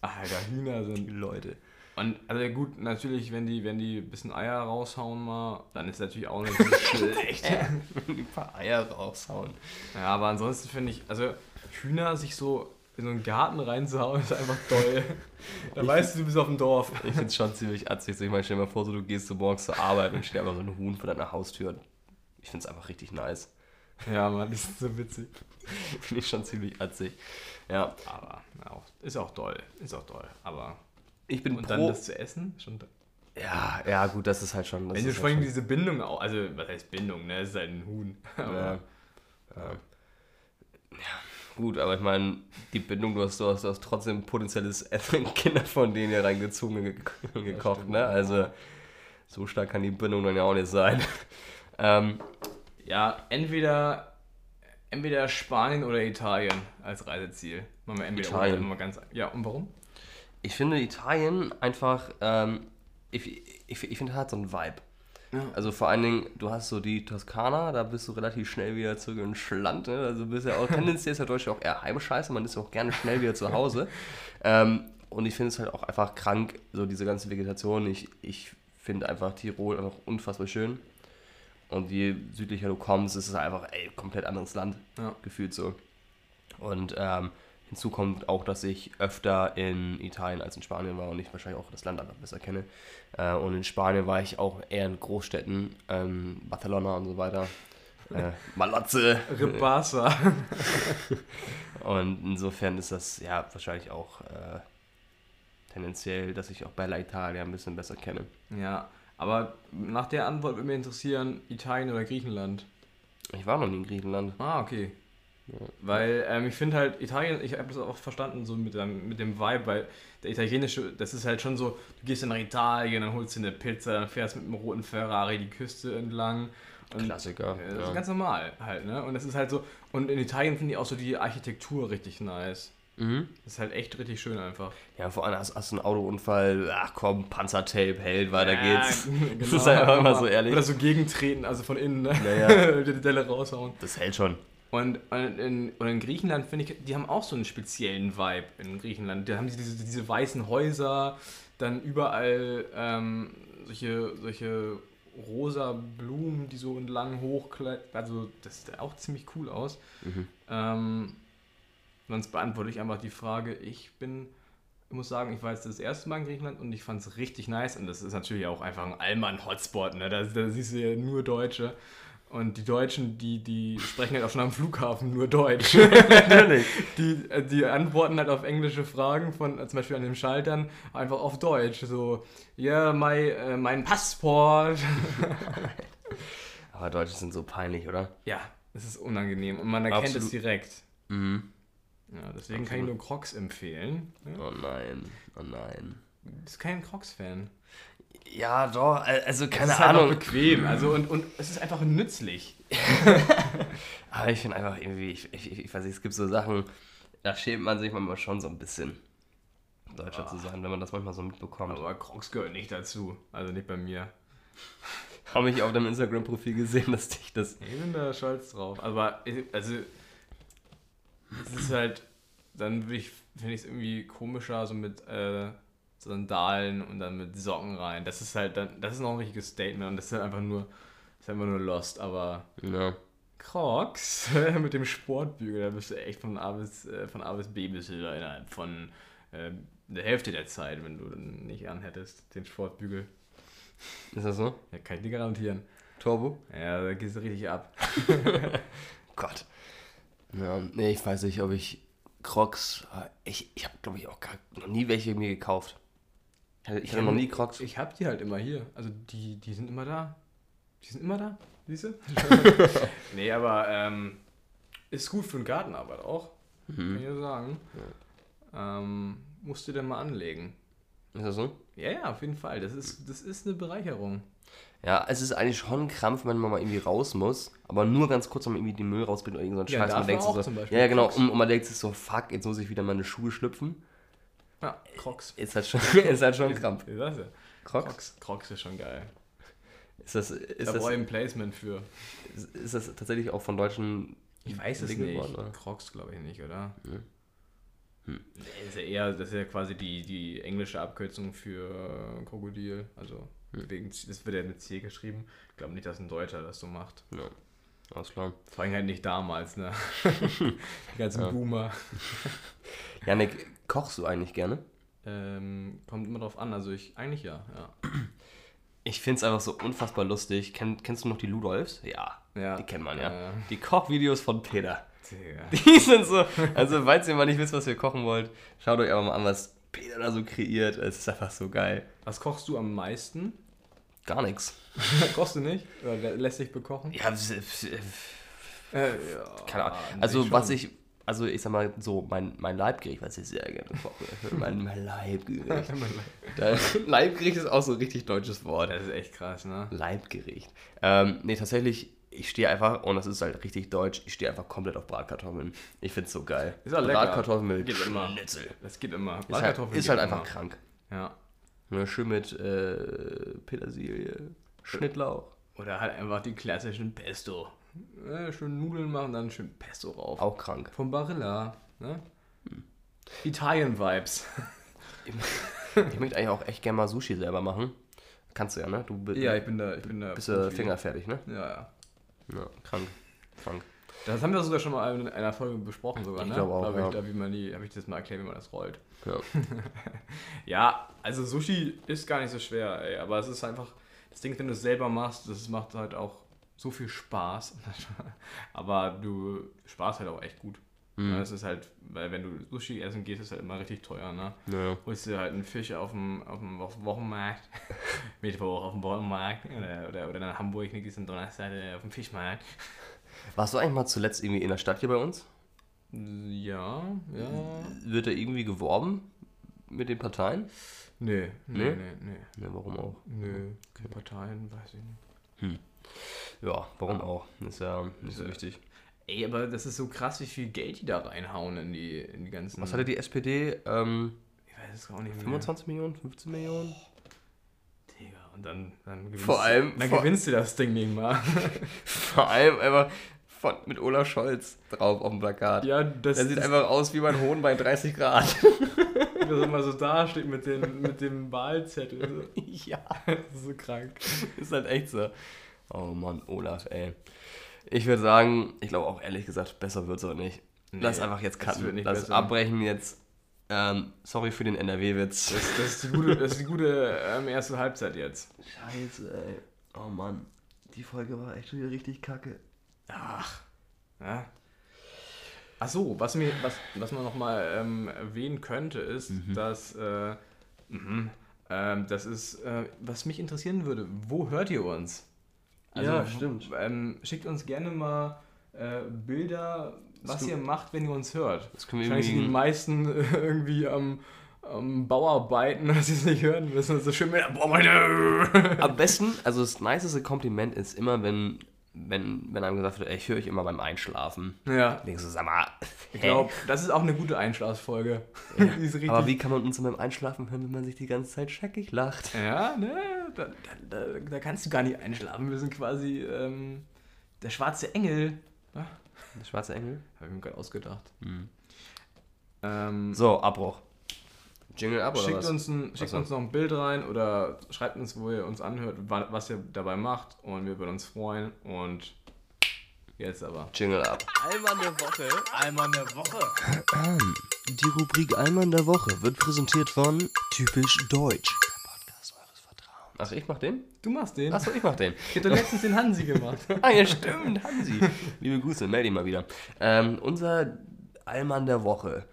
Alter, Hühner sind. Leute. Und also gut, natürlich, wenn die, wenn die ein bisschen Eier raushauen mal, dann ist natürlich auch nicht so schlecht. Ein paar Eier raushauen. Ja, aber ansonsten finde ich, also Hühner sich so in so einen Garten reinzuhauen, ist einfach toll. Da weißt du, du bist auf dem Dorf. Ich finde es schon ziemlich atzig. Ich meine, stell dir mal vor, so, du gehst so morgens zur Arbeit und steht einfach so ein Huhn vor deiner Haustür. Ich finde es einfach richtig nice. Ja, Mann, das ist so witzig. Finde ich schon ziemlich atzig. Ja. Aber ja, ist auch toll, ist auch toll. Aber Ich bin und pro... dann das zu essen, schon ja, ja, gut, das ist halt schon... Das Wenn du vor allem diese Bindung auch, also was heißt Bindung, ne? Es ist halt ein Huhn. Aber, ja. Ja. ja, gut, aber ich meine, die Bindung, du hast, du hast, du hast trotzdem potenzielles Essen, Kinder von denen ja reingezogen und ge gekocht, stimmt, ne? ja. Also, so stark kann die Bindung dann ja auch nicht sein. ähm, ja, entweder, entweder Spanien oder Italien als Reiseziel. Machen wir entweder Italien. oder ganz. Ja, und warum? Ich finde Italien einfach, ähm, ich, ich, ich finde halt so ein Vibe. Ja. Also vor allen Dingen, du hast so die Toskana, da bist du relativ schnell wieder zurück in Schland. Ne? Also bist ja auch, tendenziell ist ja Deutschland auch eher Heimscheiße, man ist ja auch gerne schnell wieder zu Hause. ähm, und ich finde es halt auch einfach krank, so diese ganze Vegetation. Ich, ich finde einfach Tirol einfach unfassbar schön. Und je südlicher du kommst, ist es einfach ey, komplett anderes Land, Ja. gefühlt so. Und ähm, hinzu kommt auch, dass ich öfter in Italien als in Spanien war und ich wahrscheinlich auch das Land einfach besser kenne. Äh, und in Spanien war ich auch eher in Großstädten, ähm, Barcelona und so weiter. Äh, Malotze. Ribasa. Und insofern ist das ja wahrscheinlich auch äh, tendenziell, dass ich auch Bella Italia ein bisschen besser kenne. ja, aber nach der Antwort würde mich interessieren, Italien oder Griechenland. Ich war noch nie in Griechenland. Ah, okay. Weil ähm, ich finde halt, Italien, ich habe das auch verstanden, so mit, dem- mit dem Vibe, weil der italienische, das ist halt schon so, du gehst dann nach Italien, dann holst du eine Pizza, dann fährst mit einem roten Ferrari die Küste entlang. Und, Klassiker. Ja, das ja. ist ganz normal halt, ne? Und das ist halt so, und in Italien finde ich auch so die Architektur richtig nice. Mhm. Das ist halt echt richtig schön einfach. Ja, vor allem hast, hast du einen Autounfall, ach komm, Panzertape hält, weiter Ja, geht's. genau, Das ist einfach immer so ehrlich. Oder so gegentreten, also von innen, ne? Ja, ja. die Delle raushauen. Das hält schon. Und, und, in, und in Griechenland finde ich, die haben auch so einen speziellen Vibe in Griechenland. Da haben sie diese, diese weißen Häuser, dann überall ähm, solche, solche rosa Blumen, die so entlang hochklettern. Also das sieht auch ziemlich cool aus. Mhm. Ähm, sonst beantworte ich einfach die Frage. Ich bin, ich muss sagen, ich war jetzt das erste Mal in Griechenland und ich fand es richtig nice. Und das ist natürlich auch einfach ein Allmann-Hotspot. Ne? Da, da siehst du ja nur Deutsche. Und die Deutschen, die, die sprechen halt auch schon am Flughafen nur Deutsch. Natürlich. die, äh, die antworten halt auf englische Fragen von, äh, zum Beispiel an den Schaltern, einfach auf Deutsch. So, ja, mein, äh, mein Passport. Aber Deutsche sind so peinlich, oder? ja, es ist unangenehm und man erkennt es Absolut. direkt. Mhm. Ja, deswegen kann ich nur Crocs empfehlen. Ja, Oh nein, oh nein. du bist kein Crocs-Fan. Ja, doch, also keine es ist halt Ahnung. bequem. Also und, und es ist einfach nützlich. Aber ich finde einfach irgendwie, ich, ich, ich weiß nicht, es gibt so Sachen, da schämt man sich manchmal schon so ein bisschen, Deutscher zu sein, wenn man das manchmal so mitbekommt. Aber Crocs gehören nicht dazu. Also nicht bei mir. Habe ich auf deinem Instagram-Profil gesehen, dass dich das. Ich bin da stolz drauf. Aber also es ist halt, dann finde ich es irgendwie komischer, so mit äh, Sandalen und dann mit Socken rein. Das ist halt dann, das ist noch ein richtiges Statement und das ist halt einfach nur, das ist einfach nur lost, aber Ja. Crocs mit dem Sportbügel, da bist du echt von A bis, äh, von A bis B bist du da innerhalb von äh, der Hälfte der Zeit, wenn du dann nicht anhättest, den Sportbügel. Ist das so? Ja, kann ich dir garantieren. Turbo? Ja, da gehst du richtig ab. Gott. Ja, nee, ich weiß nicht, ob ich Crocs. Ich, ich habe, glaube ich, auch gar, noch nie welche mir gekauft. Ich hatte, ich hatte noch nie Crocs. Ich hab die halt immer hier. Also die, die sind immer da. Die sind immer da, siehst du? nee, aber ähm, ist gut für den Gartenarbeit auch. Kann ich dir sagen. Ähm, musst du dir mal anlegen. Ist das so? Ja, ja, auf jeden Fall. Das ist, das ist eine Bereicherung. Ja, es ist eigentlich schon ein Krampf, wenn man mal irgendwie raus muss, aber nur ganz kurz, um irgendwie den Müll rausbringt oder irgend so ein Ja, Scheiß. Man denkt auch so, zum Beispiel ja, ja, genau, und, und man denkt sich so, fuck, jetzt muss ich wieder meine Schuhe schlüpfen. Ja, Crocs. Ist halt schon, ist halt schon ein Krampf. Wie sagst du? Crocs? Crocs. Crocs ist schon geil. Ist das, ist, da das, ein Placement für. ist, ist das tatsächlich auch von Deutschen Ich weiß es entwickelt nicht. worden, oder? Crocs glaube ich nicht, oder? Hm. Nee, Ist ja eher, das ist ja quasi die, die englische Abkürzung für Krokodil. Also Hm. wegen, das wird ja mit C geschrieben. Ich glaube nicht, dass ein Deutscher das so macht. Ja, alles klar. Vor allem halt nicht damals, ne? die ganzen Ja. Boomer. Janik, kochst du eigentlich gerne? Ähm, kommt immer drauf an. Also ich, eigentlich ja, ja. Ich finde es einfach so unfassbar lustig. Kenn, kennst du noch die Ludolfs? Ja, ja. die kennt man ja. Ja. Die Kochvideos von Peter. Digga. Die sind so, also falls ihr mal nicht wisst, was wir kochen wollt, schaut euch einfach mal an, was Peter da so kreiert. Es ist einfach so geil. Was kochst du am meisten? Gar nichts. Kochst du nicht? Oder lä- lässt dich bekochen? Ja, Äh, ja, keine Ahnung. Also sich was ich, also ich sag mal so, mein, mein Leibgericht, was ich sehr gerne koche, mein, mein Leibgericht. Leibgericht ist auch so ein richtig deutsches Wort. Das ist echt krass, ne? Leibgericht. Ähm, nee, tatsächlich, ich stehe einfach, und das ist halt richtig deutsch, ich stehe einfach komplett auf Bratkartoffeln. Ich finde es so geil. Ist auch lecker. Bratkartoffeln mit Geht immer. Schnitzel. Das geht immer. Ist halt, Bratkartoffeln ist halt immer. einfach krank. Ja. Ja, schön mit äh, Petersilie, Schnittlauch. Oder halt einfach die klassischen Pesto. Ja, schön Nudeln machen, dann schön Pesto rauf. Auch krank. Vom Barilla. Ne? Italien-Vibes. Ich möchte eigentlich auch echt gerne mal Sushi selber machen. Kannst du ja, ne? Du Ja, ich bin da. Ich bin da bist du fingerfertig, ne? Ja, ja. Ja, krank. Krank. Das haben wir sogar schon mal in einer Folge besprochen sogar, Ich ne? glaube auch, Glaub ja. ich, da, wie man die, habe ich das mal erklärt, wie man das rollt. Ja. Ja, also Sushi ist gar nicht so schwer, ey, aber es ist einfach, das Ding, wenn du es selber machst, das macht halt auch so viel Spaß. aber du sparst halt auch echt gut. Mhm. Ja, es ist halt, weil wenn du Sushi essen gehst, ist halt immer richtig teuer, ne? Ja. Holst dir halt einen Fisch auf dem, auf dem, auf dem Wochenmarkt, Mittwoch auf dem Wochenmarkt oder, oder, oder in Hamburg, ne, gehst am Donnerstag äh, auf dem Fischmarkt. Warst du eigentlich mal zuletzt irgendwie in der Stadt hier bei uns? Ja, ja. Wird da irgendwie geworben mit den Parteien? Nee, nee, Nee? nee, nee. Ne, warum auch? Nö, keine Parteien, weiß ich nicht. Ja, warum auch? Ist ja nicht so wichtig. Ey, aber das ist so krass, wie viel Geld die da reinhauen in die, in die ganzen. Was hatte die SPD? Ähm, Ich weiß es auch nicht mehr. 25 Millionen, 15 Millionen? Digga, und dann, dann gewinnst Vor allem- Du, dann vor- gewinnst du das Ding nicht mal. Vor allem einfach von, mit Olaf Scholz drauf auf dem Plakat. ja, das, Der sieht das, einfach aus wie mein Hohn bei 30 Grad. das immer so dasteht mit, den, mit dem Wahlzettel. ja. Das ist so krank. Ist halt echt so. Oh Mann, Olaf, ey. Ich würde sagen, ich glaube auch ehrlich gesagt, besser wird es auch nicht. Lass Nee, einfach jetzt cutten. nicht Lass besser. abbrechen jetzt. Ähm, sorry für den NRW-Witz. Das, das, ist die gute, das ist die gute ähm, erste Halbzeit jetzt. Scheiße, ey. Oh Mann. Die Folge war echt wieder richtig kacke. Ach. Ja. Ach so, was, mir, was, was man nochmal ähm, erwähnen könnte, ist, Mhm. dass. Äh, mhm, ähm, das ist, äh, was mich interessieren würde. Wo hört ihr uns? Ja, stimmt. Ähm, schickt uns gerne mal äh, Bilder, was ihr macht, wenn ihr uns hört. Das können wir Wahrscheinlich sind die meisten äh, irgendwie am, am Bauarbeiten, dass sie es nicht hören müssen. So schön mit der Bohrmaschine. Am besten, also das niceste Kompliment ist immer, wenn, wenn, wenn einem gesagt wird, ey, ich höre euch immer beim Einschlafen. Ja, Denkst du, sag mal, ich glaube, das ist auch eine gute Einschlaffolge. Richtig Aber wie kann man uns beim Einschlafen hören, wenn man sich die ganze Zeit scheckig lacht? Ja, ne, da, da, da, da kannst du gar nicht einschlafen. Wir sind quasi ähm, der schwarze Engel. Ja, Der schwarze Engel? Habe ich mir gerade ausgedacht. Mhm. Ähm, So, Abbruch. Jingle ab oder schickt was? uns, ein, schickt Achso. uns noch ein Bild rein oder schreibt uns, wo ihr uns anhört, wa- was ihr dabei macht. Und wir würden uns freuen. Und jetzt aber. Jingle ab. Einmal der Woche. Einmal der Woche. Die Rubrik Allmann der Woche wird präsentiert von Typisch Deutsch. Der Podcast eures Vertrauens. Achso, ich mach den? Du machst den. Achso, ich mach den. Ich hab doch letztens den Hansi gemacht. ah, ja, stimmt, Hansi. Liebe Grüße, melde ihn mal wieder. Ähm, unser Allmann der Woche.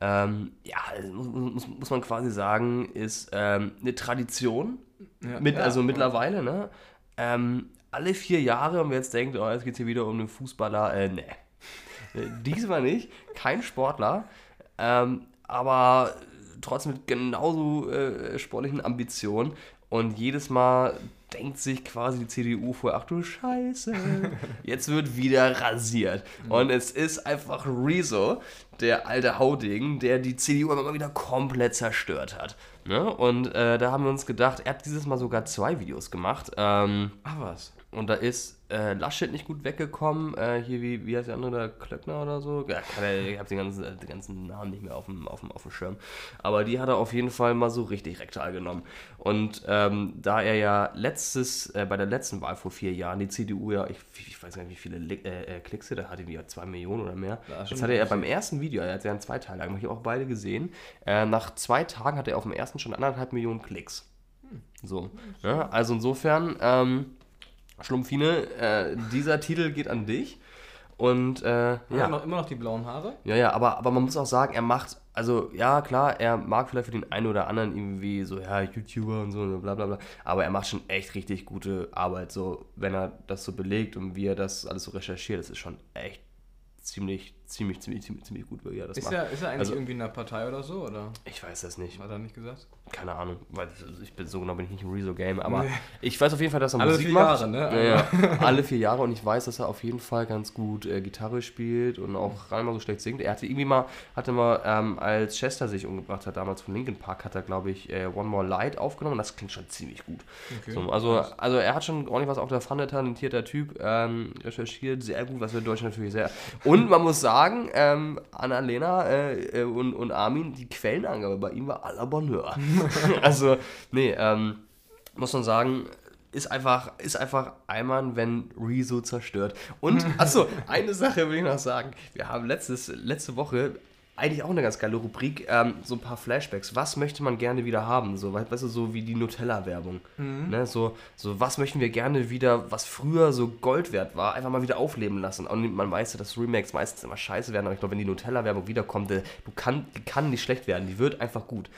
Ähm, ja, also muss, muss, muss man quasi sagen, ist ähm, eine Tradition. Ja. Mit, Ja. Also mittlerweile, ne? Ähm, alle vier Jahre und wer jetzt denkt, oh, jetzt geht es hier wieder um einen Fußballer, äh, ne. Äh, Diesmal nicht, kein Sportler, ähm, aber trotzdem mit genauso äh, sportlichen Ambitionen und jedes Mal denkt sich quasi die CDU vor, ach du Scheiße, jetzt wird wieder rasiert. Und es ist einfach Rezo, der alte Hauding, der die CDU immer wieder komplett zerstört hat. Ne? Und äh, da haben wir uns gedacht, er hat dieses Mal sogar zwei Videos gemacht. Ähm, Ach was. Und da ist äh, Laschet nicht gut weggekommen. Äh, hier, wie, wie heißt der andere, der Klöckner oder so? Ja, ich habe den ganzen, äh, den ganzen Namen nicht mehr auf dem, auf, dem, auf dem Schirm. Aber die hat er auf jeden Fall mal so richtig rektal genommen. Und ähm, da er ja letztes, äh, bei der letzten Wahl vor vier Jahren die CDU ja, ich, ich weiß gar nicht, wie viele äh, äh, Klicks da hatte, die ja zwei Millionen oder mehr. Ja, Jetzt hatte er viel. beim ersten Video, er hat ja in zwei Teilen, habe ich auch beide gesehen. Äh, nach zwei Tagen hat er auf dem ersten schon anderthalb Millionen Klicks. So. Ja, also insofern, ähm, Schlumpfine, äh, dieser Titel geht an dich. Und äh, Ja. ja, Noch, immer noch die blauen Haare? ja, ja, aber, aber man muss auch sagen, er macht, also ja, klar, er mag vielleicht für den einen oder anderen irgendwie so, ja, YouTuber und so, und bla bla bla, aber er macht schon echt richtig gute Arbeit, so, wenn er das so belegt und wie er das alles so recherchiert, das ist schon echt ziemlich, ziemlich, ziemlich, ziemlich, ziemlich gut, wie er das Ist macht. er, ist er eigentlich Also- irgendwie in einer Partei oder so? Oder Ich weiß das nicht. hat er nicht gesagt? Keine Ahnung, weil ich bin so genau bin ich nicht im Rezo-Game, aber Nee. ich weiß auf jeden Fall, dass er Alle Musik vier macht. Jahre, ne? Ja, ja. alle vier Jahre und ich weiß, dass er auf jeden Fall ganz gut äh, Gitarre spielt und auch gar nicht mal so schlecht singt. Er hatte irgendwie mal, hatte mal, ähm, als Chester sich umgebracht hat, damals von Linkin Park, hat er, glaube ich, äh, One More Light aufgenommen und das klingt schon ziemlich gut. Okay. So, also, also er hat schon ordentlich was auf der Pfanne, talentierter Typ, ähm, recherchiert, sehr gut, was wir in Deutschland natürlich sehr. Und man muss sagen, ähm, Annalena äh, äh, und, und Armin, die Quellenangabe bei ihm war à la Bonheur. also, nee, ähm, muss man sagen, ist einfach, ist einfach Eimann, wenn Rezo zerstört. Und, achso, eine Sache will ich noch sagen. Wir haben letztes, letzte Woche eigentlich auch eine ganz geile Rubrik, ähm, so ein paar Flashbacks. Was möchte man gerne wieder haben? So, we- weißt du, so wie die Nutella-Werbung. Ne? So, so, was möchten wir gerne wieder, was früher so Gold wert war, einfach mal wieder aufleben lassen. Und man weiß ja, dass Remakes meistens immer scheiße werden, aber ich glaube, wenn die Nutella-Werbung wiederkommt, äh, du kann, die kann nicht schlecht werden, die wird einfach gut.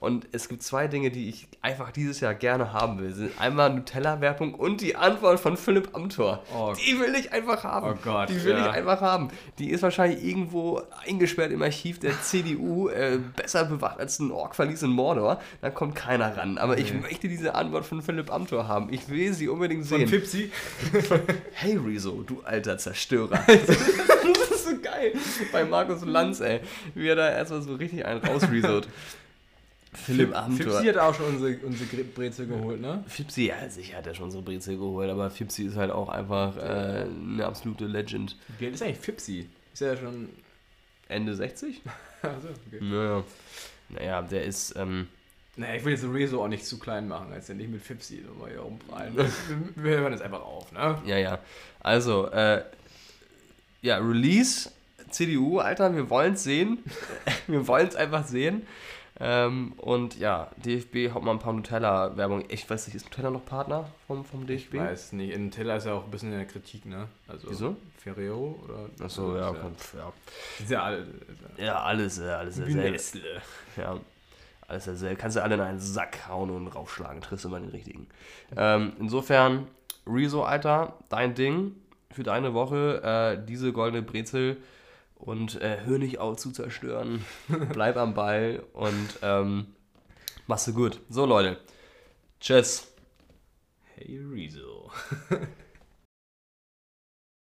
Und es gibt zwei Dinge, die ich einfach dieses Jahr gerne haben will. Sind einmal Nutella-Werbung und die Antwort von Philipp Amthor. Oh. die will ich einfach haben. Oh Gott, die will ja. ich einfach haben. Die ist wahrscheinlich irgendwo eingesperrt im Archiv der CDU, äh, besser bewacht als ein Ork-Verlies in Mordor. Da kommt keiner ran. Aber ich Nee. möchte diese Antwort von Philipp Amthor haben. Ich will sie unbedingt Von sehen. Fipsi? Hey Rezo, du alter Zerstörer. das ist so geil. Bei Markus Lanz, ey. Wie er da erstmal so richtig einen rausresort. Philipp Amthor. Fipsi hat auch schon unsere, unsere Brezel geholt, ne? Fipsi, ja, sicher hat er schon so Brezel geholt, aber Fipsi ist halt auch einfach äh, eine absolute Legend. Wie alt ist eigentlich Fipsi? Ist er ja schon. Ende 60? Also, okay. Naja. Naja, der ist, ähm, Naja, ich will jetzt Rezo auch nicht zu klein machen, als er nicht mit Fipsi nochmal hier rumprallen. wir, wir hören jetzt einfach auf, ne? ja, ja. Also, äh, ja, Release, CDU, Alter, wir wollen es sehen. wir wollen es einfach sehen. Ähm, und ja, DFB haut mal ein paar Nutella-Werbung. Ich weiß nicht, ist Nutella noch Partner vom, vom DFB? Ich weiß nicht. In Teller ist ja auch ein bisschen in der Kritik, ne? Also Wieso? Ferreo oder. Achso, ja, komm, ja. Ja alle. Ja, alles, äh, alles dasselbe. Nestle. Ja, alles dasselbe. Kannst du alle in einen Sack hauen und raufschlagen, triffst immer den richtigen. Ähm, insofern, Rezo, Alter, dein Ding für deine Woche, äh, diese goldene Brezel und äh, hör nicht auf zu zerstören. Bleib am Ball und ähm, machst du gut. So, Leute. Tschüss. Hey Rezo.